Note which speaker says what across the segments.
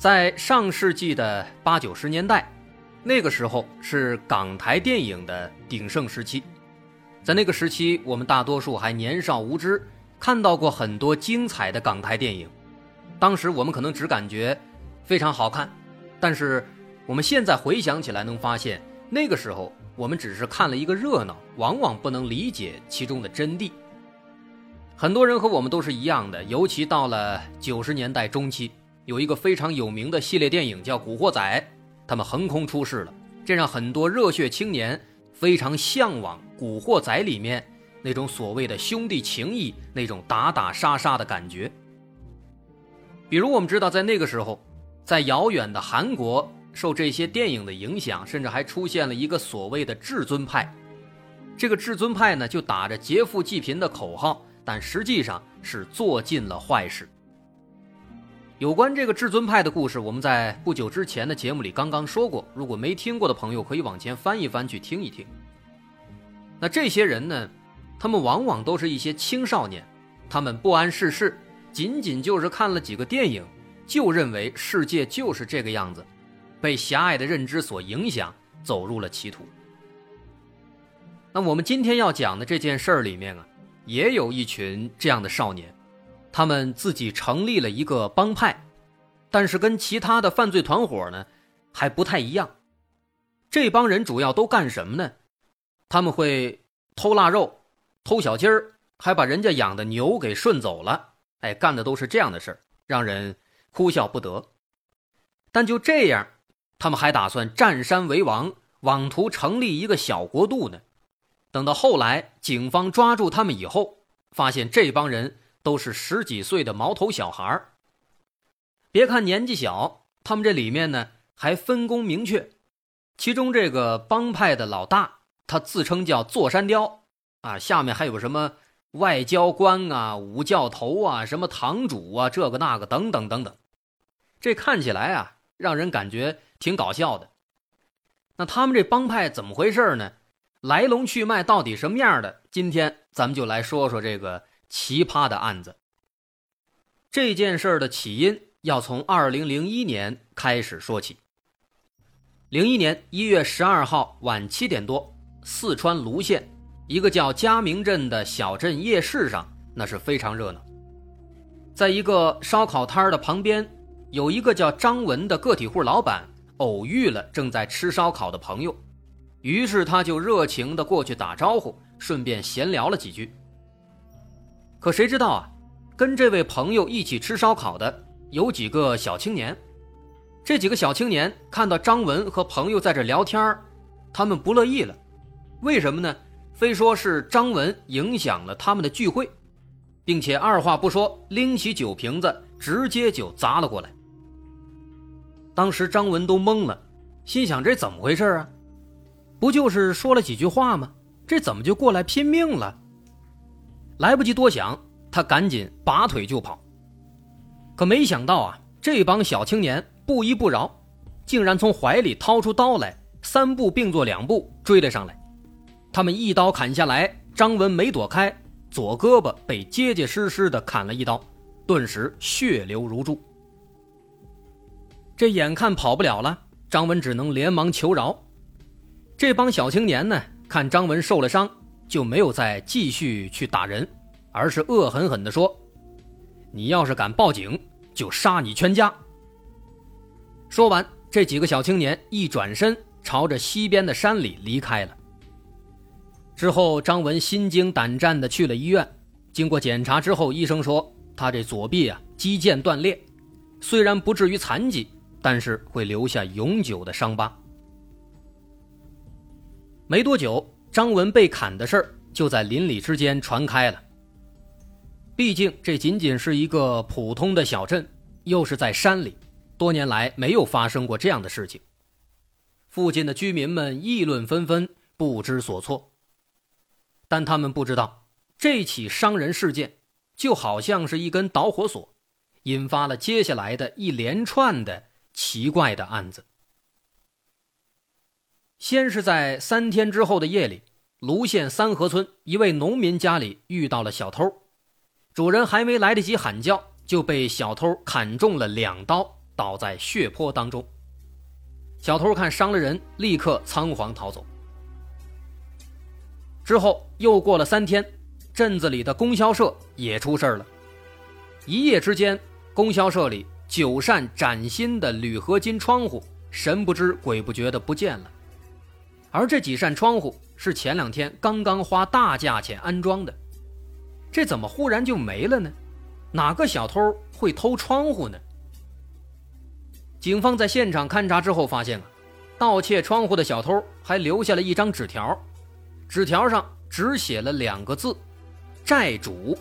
Speaker 1: 在上世纪的八九十年代，那个时候是港台电影的鼎盛时期。在那个时期，我们大多数还年少无知，看到过很多精彩的港台电影。当时我们可能只感觉非常好看，但是我们现在回想起来，能发现那个时候我们只是看了一个热闹，往往不能理解其中的真谛。很多人和我们都是一样的，尤其到了九十年代中期。有一个非常有名的系列电影叫《古惑仔》，他们横空出世了，这让很多热血青年非常向往《古惑仔》里面那种所谓的兄弟情谊、那种打打杀杀的感觉。比如，我们知道，在那个时候，在遥远的韩国，受这些电影的影响，甚至还出现了一个所谓的至尊派。这个至尊派呢，就打着劫富济贫的口号，但实际上是做尽了坏事。有关这个至尊派的故事，我们在不久之前的节目里刚刚说过。如果没听过的朋友，可以往前翻一翻去听一听。那这些人呢，他们往往都是一些青少年，他们不谙世事，仅仅就是看了几个电影，就认为世界就是这个样子，被狭隘的认知所影响，走入了歧途。那我们今天要讲的这件事儿里面啊，也有一群这样的少年。他们自己成立了一个帮派，但是跟其他的犯罪团伙呢还不太一样。这帮人主要都干什么呢？他们会偷腊肉、偷小鸡儿，还把人家养的牛给顺走了。哎，干的都是这样的事儿，让人哭笑不得。但就这样，他们还打算占山为王，妄图成立一个小国度呢。等到后来，警方抓住他们以后，发现这帮人。都是十几岁的毛头小孩别看年纪小，他们这里面呢还分工明确。其中这个帮派的老大，他自称叫座山雕啊，下面还有什么外交官啊、五教头啊、什么堂主啊，这个那个等等等等。这看起来啊，让人感觉挺搞笑的。那他们这帮派怎么回事呢？来龙去脉到底什么样的？今天咱们就来说说这个。奇葩的案子。这件事儿的起因要从二零零一年开始说起。零一年一月十二号晚七点多，四川泸县一个叫嘉明镇的小镇夜市上，那是非常热闹。在一个烧烤摊的旁边，有一个叫张文的个体户老板偶遇了正在吃烧烤的朋友，于是他就热情的过去打招呼，顺便闲聊了几句。可谁知道啊，跟这位朋友一起吃烧烤的有几个小青年。这几个小青年看到张文和朋友在这聊天他们不乐意了。为什么呢？非说是张文影响了他们的聚会，并且二话不说拎起酒瓶子直接就砸了过来。当时张文都懵了，心想这怎么回事啊？不就是说了几句话吗？这怎么就过来拼命了？来不及多想，他赶紧拔腿就跑。可没想到啊，这帮小青年不依不饶，竟然从怀里掏出刀来，三步并作两步追了上来。他们一刀砍下来，张文没躲开，左胳膊被结结实实的砍了一刀，顿时血流如注。这眼看跑不了了，张文只能连忙求饶。这帮小青年呢，看张文受了伤。就没有再继续去打人，而是恶狠狠地说：“你要是敢报警，就杀你全家。”说完，这几个小青年一转身，朝着西边的山里离开了。之后，张文心惊胆战地去了医院。经过检查之后，医生说他这左臂啊肌腱断裂，虽然不至于残疾，但是会留下永久的伤疤。没多久。张文被砍的事儿就在邻里之间传开了。毕竟这仅仅是一个普通的小镇，又是在山里，多年来没有发生过这样的事情，附近的居民们议论纷纷，不知所措。但他们不知道，这起伤人事件就好像是一根导火索，引发了接下来的一连串的奇怪的案子。先是在三天之后的夜里，卢县三河村一位农民家里遇到了小偷，主人还没来得及喊叫，就被小偷砍中了两刀，倒在血泊当中。小偷看伤了人，立刻仓皇逃走。之后又过了三天，镇子里的供销社也出事了。一夜之间，供销社里九扇崭新的铝合金窗户神不知鬼不觉的不见了，而这几扇窗户是前两天刚刚花大价钱安装的，这怎么忽然就没了呢？哪个小偷会偷窗户呢？警方在现场勘查之后发现啊，盗窃窗户的小偷还留下了一张纸条，纸条上只写了两个字：“债主，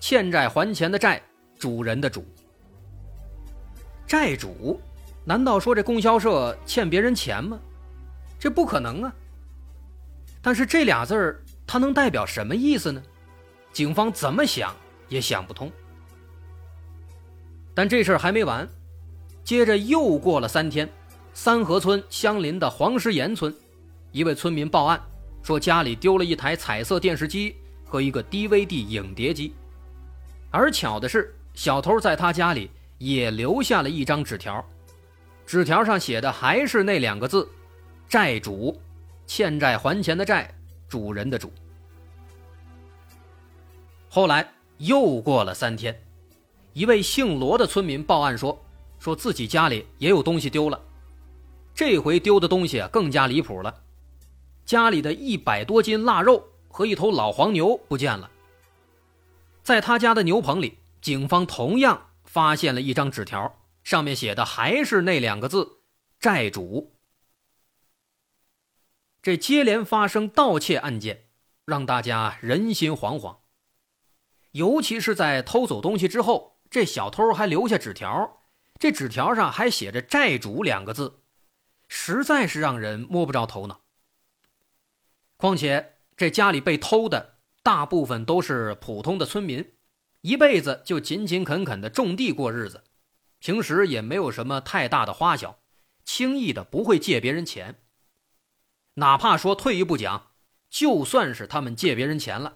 Speaker 1: 欠债还钱的债，主人的主。”债主，难道说这供销社欠别人钱吗？这不可能啊！但是这俩字儿它能代表什么意思呢？警方怎么想也想不通。但这事儿还没完。接着又过了三天，三河村相邻的黄石岩村，一位村民报案说家里丢了一台彩色电视机和一个 DVD 影碟机，而巧的是，小偷在他家里也留下了一张纸条，纸条上写的还是那两个字：“债主，欠债还钱的债，主人的主。”后来又过了三天，一位姓罗的村民报案说。说自己家里也有东西丢了，这回丢的东西更加离谱了，家里的一百多斤腊肉和一头老黄牛不见了。在他家的牛棚里，警方同样发现了一张纸条，上面写的还是那两个字“债主”。这接连发生盗窃案件，让大家人心惶惶，尤其是在偷走东西之后，这小偷还留下纸条。这纸条上还写着“债主”两个字，实在是让人摸不着头脑。况且这家里被偷的大部分都是普通的村民，一辈子就勤勤恳恳的种地过日子，平时也没有什么太大的花销，轻易的不会借别人钱。哪怕说退一步讲，就算是他们借别人钱了，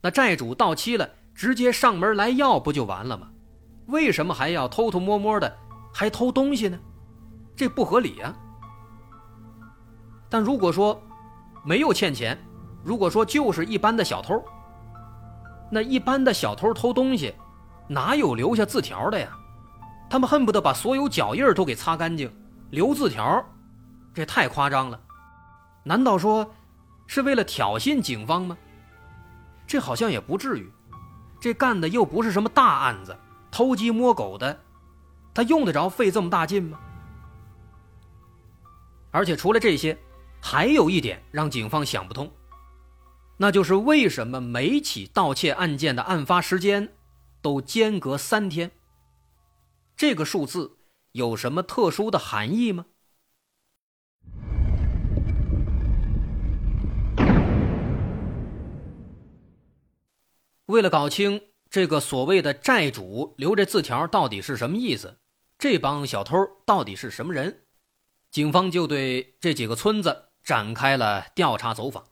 Speaker 1: 那债主到期了，直接上门来要不就完了吗？为什么还要偷偷摸摸的，还偷东西呢？这不合理呀。但如果说没有欠钱，如果说就是一般的小偷，那一般的小偷偷东西，哪有留下字条的呀？他们恨不得把所有脚印都给擦干净，留字条，这太夸张了。难道说是为了挑衅警方吗？这好像也不至于，这干的又不是什么大案子。偷鸡摸狗的，他用得着费这么大劲吗？而且除了这些，还有一点让警方想不通，那就是为什么每起盗窃案件的案发时间都间隔三天？这个数字有什么特殊的含义吗？为了搞清。这个所谓的债主留这字条到底是什么意思？这帮小偷到底是什么人？警方就对这几个村子展开了调查走访。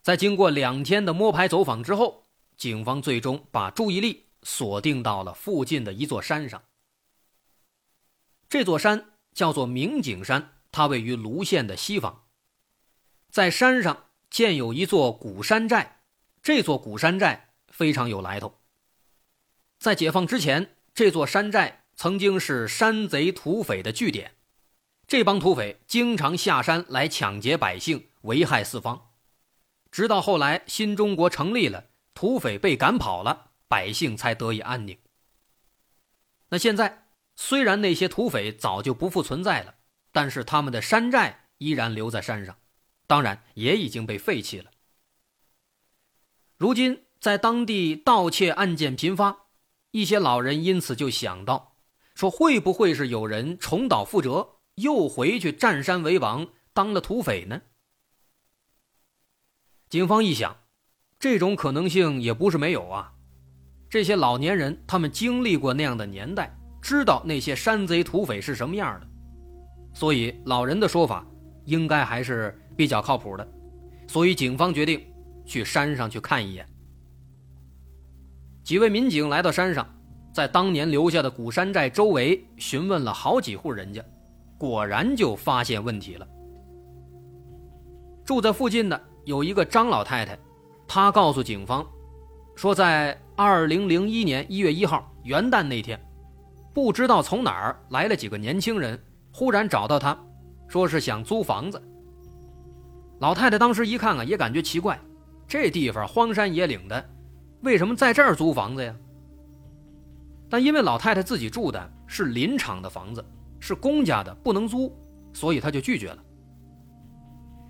Speaker 1: 在经过两天的摸排走访之后，警方最终把注意力锁定到了附近的一座山上。这座山叫做明景山，它位于卢县的西方。在山上建有一座古山寨，这座古山寨。非常有来头。在解放之前，这座山寨曾经是山贼土匪的据点，这帮土匪经常下山来抢劫百姓，危害四方。直到后来新中国成立了，土匪被赶跑了，百姓才得以安宁。那现在虽然那些土匪早就不复存在了，但是他们的山寨依然留在山上，当然也已经被废弃了。如今。在当地盗窃案件频发，一些老人因此就想到，说会不会是有人重蹈覆辙，又回去占山为王，当了土匪呢？警方一想，这种可能性也不是没有啊。这些老年人，他们经历过那样的年代，知道那些山贼土匪是什么样的，所以老人的说法应该还是比较靠谱的。所以警方决定去山上去看一眼。几位民警来到山上，在当年留下的古山寨周围询问了好几户人家，果然就发现问题了。住在附近的有一个张老太太，她告诉警方，说在二零零一年一月一号元旦那天，不知道从哪儿来了几个年轻人，忽然找到她，说是想租房子。老太太当时一看啊，也感觉奇怪，这地方荒山野岭的。为什么在这儿租房子呀？但因为老太太自己住的是林场的房子，是公家的，不能租，所以她就拒绝了。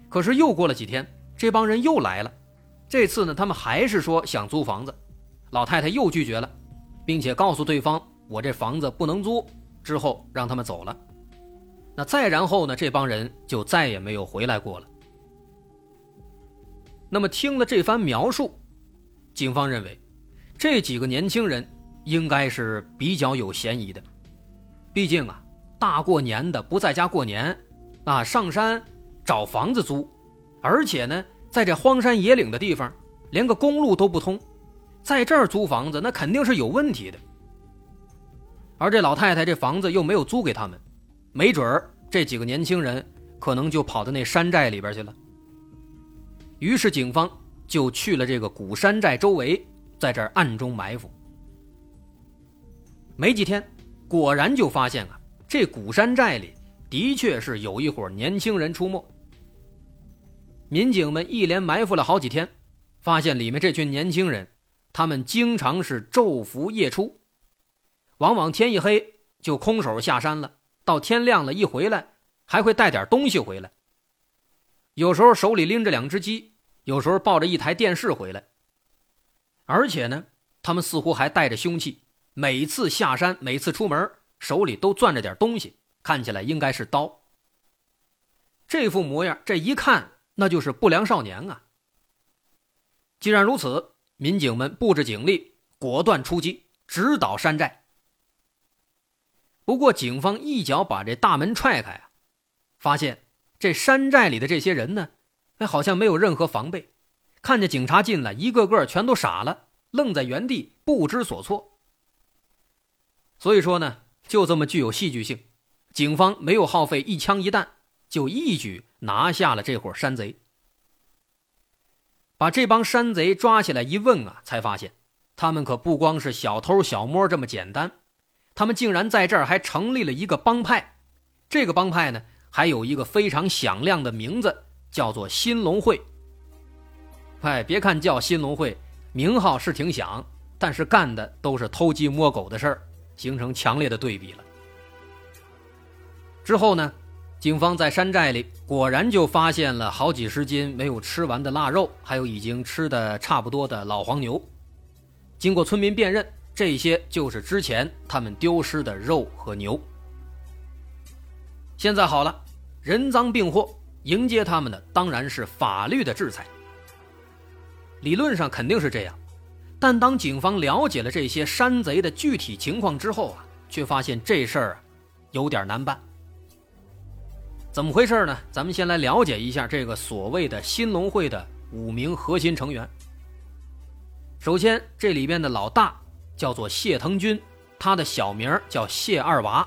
Speaker 1: 可是又过了几天，这帮人又来了，这次呢，他们还是说想租房子，老太太又拒绝了，并且告诉对方我这房子不能租，之后让他们走了。那再然后呢，这帮人就再也没有回来过了。那么听了这番描述。警方认为，这几个年轻人应该是比较有嫌疑的。毕竟啊，大过年的不在家过年，啊上山找房子租，而且呢，在这荒山野岭的地方，连个公路都不通，在这儿租房子那肯定是有问题的。而这老太太这房子又没有租给他们，没准儿这几个年轻人可能就跑到那山寨里边去了。于是警方。就去了这个古山寨周围，在这儿暗中埋伏。没几天，果然就发现啊，这古山寨里的确是有一伙年轻人出没。民警们一连埋伏了好几天，发现里面这群年轻人，他们经常是昼伏夜出，往往天一黑就空手下山了，到天亮了，一回来还会带点东西回来。有时候手里拎着两只鸡。有时候抱着一台电视回来，而且呢，他们似乎还带着凶器。每次下山，每次出门，手里都攥着点东西，看起来应该是刀。这副模样，这一看那就是不良少年啊！既然如此，民警们布置警力，果断出击，直捣山寨。不过，警方一脚把这大门踹开啊，发现这山寨里的这些人呢？哎，好像没有任何防备，看见警察进来，一个个全都傻了，愣在原地，不知所措。所以说呢，就这么具有戏剧性，警方没有耗费一枪一弹，就一举拿下了这伙山贼。把这帮山贼抓起来一问啊，才发现他们可不光是小偷小摸这么简单，他们竟然在这儿还成立了一个帮派。这个帮派呢，还有一个非常响亮的名字。叫做新龙会。哎，别看叫新龙会，名号是挺响，但是干的都是偷鸡摸狗的事儿，形成强烈的对比了。之后呢，警方在山寨里果然就发现了好几十斤没有吃完的腊肉，还有已经吃的差不多的老黄牛。经过村民辨认，这些就是之前他们丢失的肉和牛。现在好了，人赃并获。迎接他们的当然是法律的制裁。理论上肯定是这样，但当警方了解了这些山贼的具体情况之后啊，却发现这事儿有点难办。怎么回事呢？咱们先来了解一下这个所谓的新龙会的五名核心成员。首先，这里边的老大叫做谢腾军，他的小名叫谢二娃。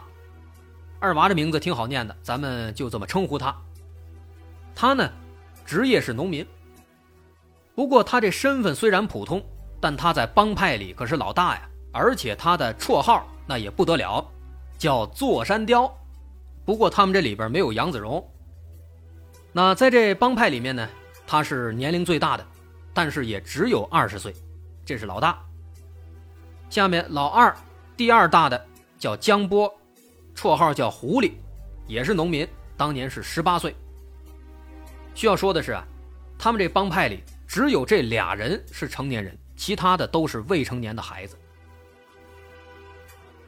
Speaker 1: 二娃这名字挺好念的，咱们就这么称呼他。他呢，职业是农民。不过他这身份虽然普通，但他在帮派里可是老大呀，而且他的绰号那也不得了，叫座山雕。不过他们这里边没有杨子荣。那在这帮派里面呢，他是年龄最大的，但是也只有二十岁，这是老大。下面老二，第二大的叫江波，绰号叫狐狸，也是农民，当年是十八岁。需要说的是啊，他们这帮派里只有这俩人是成年人，其他的都是未成年的孩子。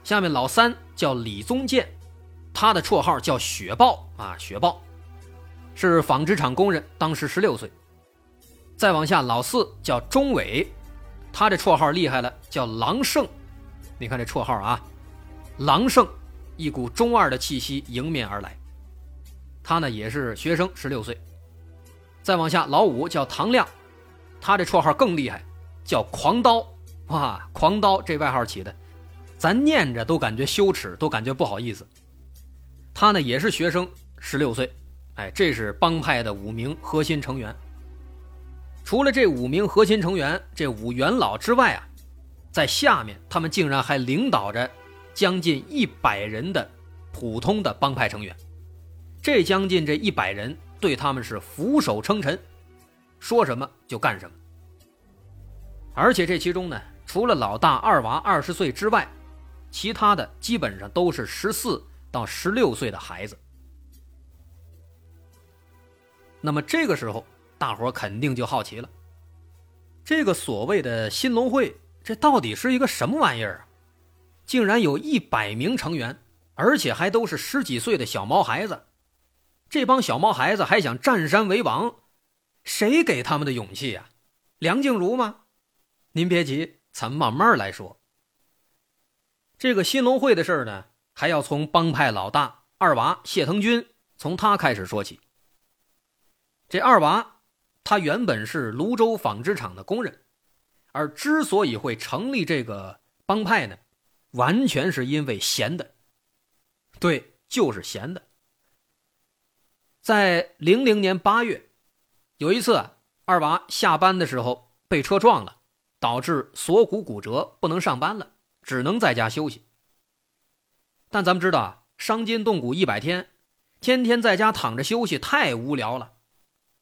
Speaker 1: 下面老三叫李宗建，他的绰号叫雪豹啊，雪豹是纺织厂工人，当时十六岁。再往下，老四叫钟伟，他这绰号厉害了，叫狼圣。你看这绰号啊，狼圣，一股中二的气息迎面而来。他呢也是学生，十六岁。再往下，老五叫唐亮，他这绰号更厉害，叫狂刀。哇，狂刀这外号起的，咱念着都感觉羞耻，都感觉不好意思。他呢也是学生，十六岁。哎，这是帮派的五名核心成员。除了这五名核心成员，这五元老之外啊，在下面他们竟然还领导着将近一百人的普通的帮派成员。这将近这一百人对他们是俯首称臣，说什么就干什么。而且这其中呢，除了老大二娃二十岁之外，其他的基本上都是十四到十六岁的孩子。那么这个时候。大伙肯定就好奇了，这个所谓的新龙会，这到底是一个什么玩意儿啊？竟然有一百名成员，而且还都是十几岁的小毛孩子。这帮小毛孩子还想占山为王，谁给他们的勇气呀？梁静茹吗？您别急，咱慢慢来说。这个新龙会的事儿呢，还要从帮派老大二娃谢腾军从他开始说起。这二娃。他原本是泸州纺织厂的工人，而之所以会成立这个帮派呢，完全是因为闲的。对，就是闲的。在零零年八月，有一次二娃下班的时候被车撞了，导致锁骨骨折，不能上班了，只能在家休息。但咱们知道啊，伤筋动骨一百天，天天在家躺着休息太无聊了。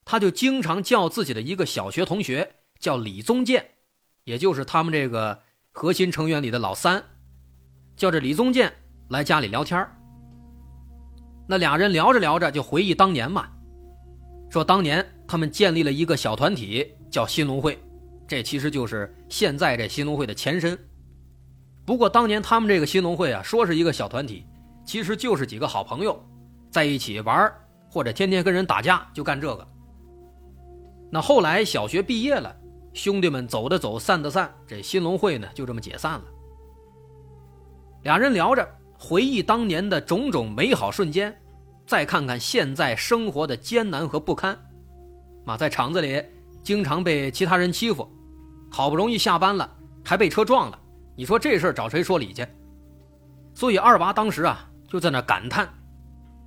Speaker 1: 他就经常叫自己的一个小学同学叫李宗建，也就是他们这个核心成员里的老三，叫这李宗建来家里聊天那俩人聊着聊着就回忆当年嘛，说当年他们建立了一个小团体叫新农会，这其实就是现在这新农会的前身。不过当年他们这个新农会啊，说是一个小团体，其实就是几个好朋友在一起玩或者天天跟人打架，就干这个。那后来小学毕业了，兄弟们走的走，散的散，这新农会呢就这么解散了。俩人聊着，回忆当年的种种美好瞬间，再看看现在生活的艰难和不堪。嘛，在厂子里经常被其他人欺负，好不容易下班了，还被车撞了。你说这事儿找谁说理去？所以二娃当时啊就在那感叹，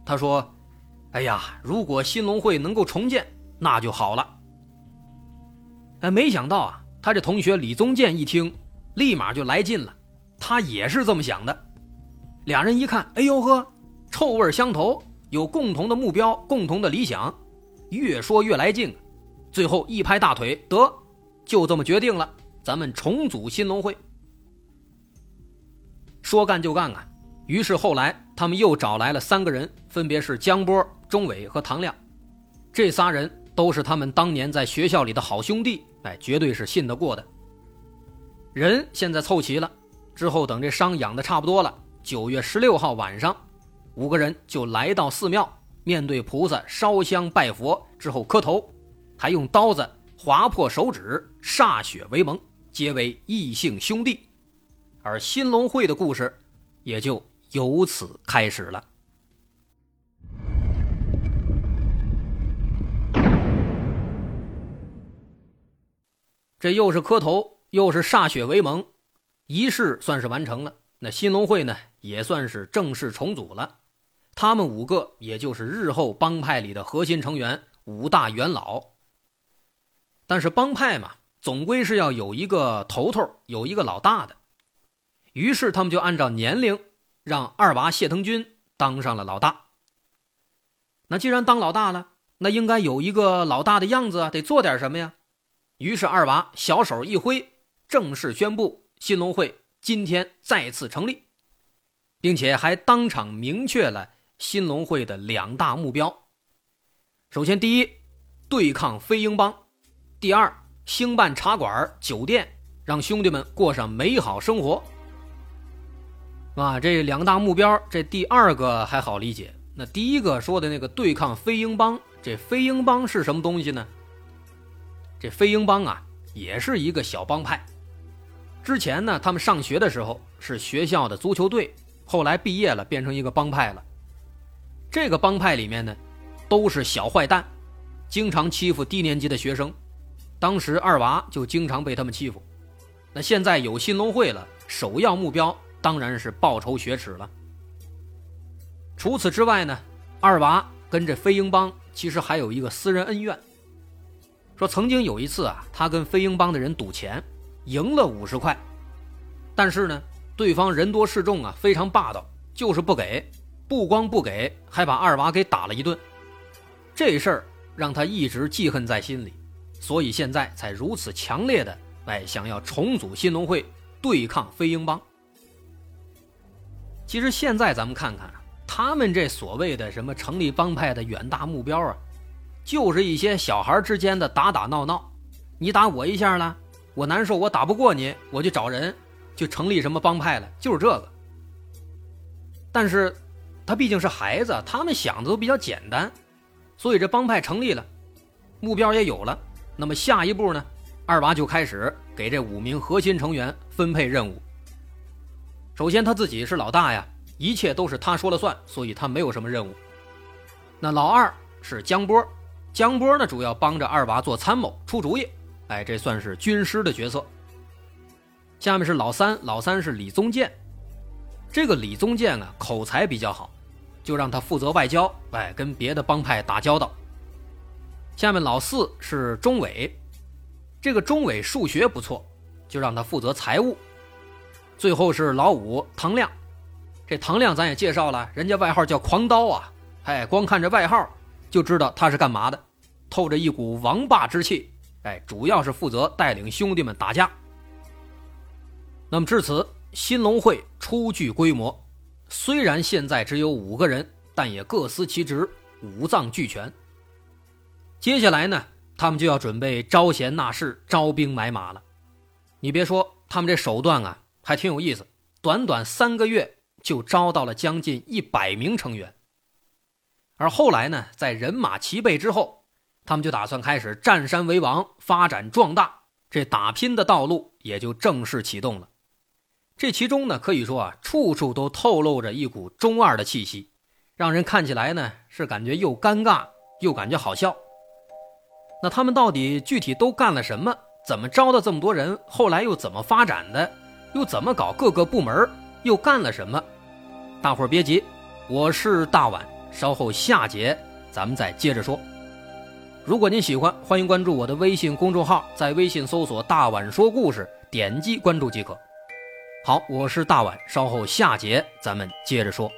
Speaker 1: 他说：“哎呀，如果新龙会能够重建，那就好了。”哎，没想到啊，他这同学李宗建一听，立马就来劲了。他也是这么想的。俩人一看，哎呦呵，臭味相投，有共同的目标，共同的理想，越说越来劲。最后一拍大腿，得，就这么决定了，咱们重组新龙会。说干就干啊！于是后来他们又找来了三个人，分别是江波、钟伟和唐亮。这仨人都是他们当年在学校里的好兄弟。哎，绝对是信得过的。人现在凑齐了，之后等这伤养的差不多了，九月十六号晚上，五个人就来到寺庙，面对菩萨烧香拜佛，之后磕头，还用刀子划破手指，歃血为盟，结为异姓兄弟。而新龙会的故事也就由此开始了。这又是磕头，又是歃血为盟，仪式算是完成了。那新龙会呢，也算是正式重组了。他们五个，也就是日后帮派里的核心成员，五大元老。但是帮派嘛，总归是要有一个头头，有一个老大的。于是他们就按照年龄，让二娃谢腾军当上了老大。那既然当老大了，那应该有一个老大的样子啊，得做点什么呀？于是二娃小手一挥，正式宣布新龙会今天再次成立，并且还当场明确了新龙会的两大目标：首先，第一，对抗飞鹰帮；第二，兴办茶馆、酒店，让兄弟们过上美好生活。啊，这两大目标，这第二个还好理解。那第一个说的那个对抗飞鹰帮，这飞鹰帮是什么东西呢？这飞鹰帮啊，也是一个小帮派。之前呢，他们上学的时候是学校的足球队，后来毕业了变成一个帮派了。这个帮派里面呢，都是小坏蛋，经常欺负低年级的学生。当时二娃就经常被他们欺负。那现在有新龙会了，首要目标当然是报仇雪耻了。除此之外呢，二娃跟这飞鹰帮其实还有一个私人恩怨。说曾经有一次啊，他跟飞鹰帮的人赌钱，赢了五十块，但是呢，对方人多势众啊，非常霸道，就是不给，不光不给，还把二娃给打了一顿。这事儿让他一直记恨在心里，所以现在才如此强烈的哎想要重组新农会，对抗飞鹰帮。其实现在咱们看看。他们这所谓的什么成立帮派的远大目标啊，就是一些小孩之间的打打闹闹，你打我一下了，我难受，我打不过你，我就找人，就成立什么帮派了，就是这个。但是，他毕竟是孩子，他们想的都比较简单，所以这帮派成立了，目标也有了。那么下一步呢？二娃就开始给这五名核心成员分配任务。首先，他自己是老大呀。一切都是他说了算，所以他没有什么任务。那老二是江波，江波呢主要帮着二娃做参谋、出主意，哎，这算是军师的角色。下面是老三，老三是李宗建，这个李宗建啊口才比较好，就让他负责外交，哎，跟别的帮派打交道。下面老四是钟伟，这个钟伟数学不错，就让他负责财务。最后是老五唐亮。这唐亮咱也介绍了，人家外号叫狂刀啊，哎，光看这外号就知道他是干嘛的，透着一股王霸之气，哎，主要是负责带领兄弟们打架。那么至此，新龙会初具规模，虽然现在只有五个人，但也各司其职，五脏俱全。接下来呢，他们就要准备招贤纳士、招兵买马了。你别说，他们这手段啊，还挺有意思，短短三个月。就招到了将近一百名成员，而后来呢，在人马齐备之后，他们就打算开始占山为王，发展壮大，这打拼的道路也就正式启动了。这其中呢，可以说啊，处处都透露着一股中二的气息，让人看起来呢是感觉又尴尬又感觉好笑。那他们到底具体都干了什么？怎么招的这么多人？后来又怎么发展的？又怎么搞各个部门？又干了什么？大伙儿别急，我是大碗，稍后下节咱们再接着说。如果您喜欢，欢迎关注我的微信公众号，在微信搜索“大碗说故事”，点击关注即可。好，我是大碗，稍后下节咱们接着说。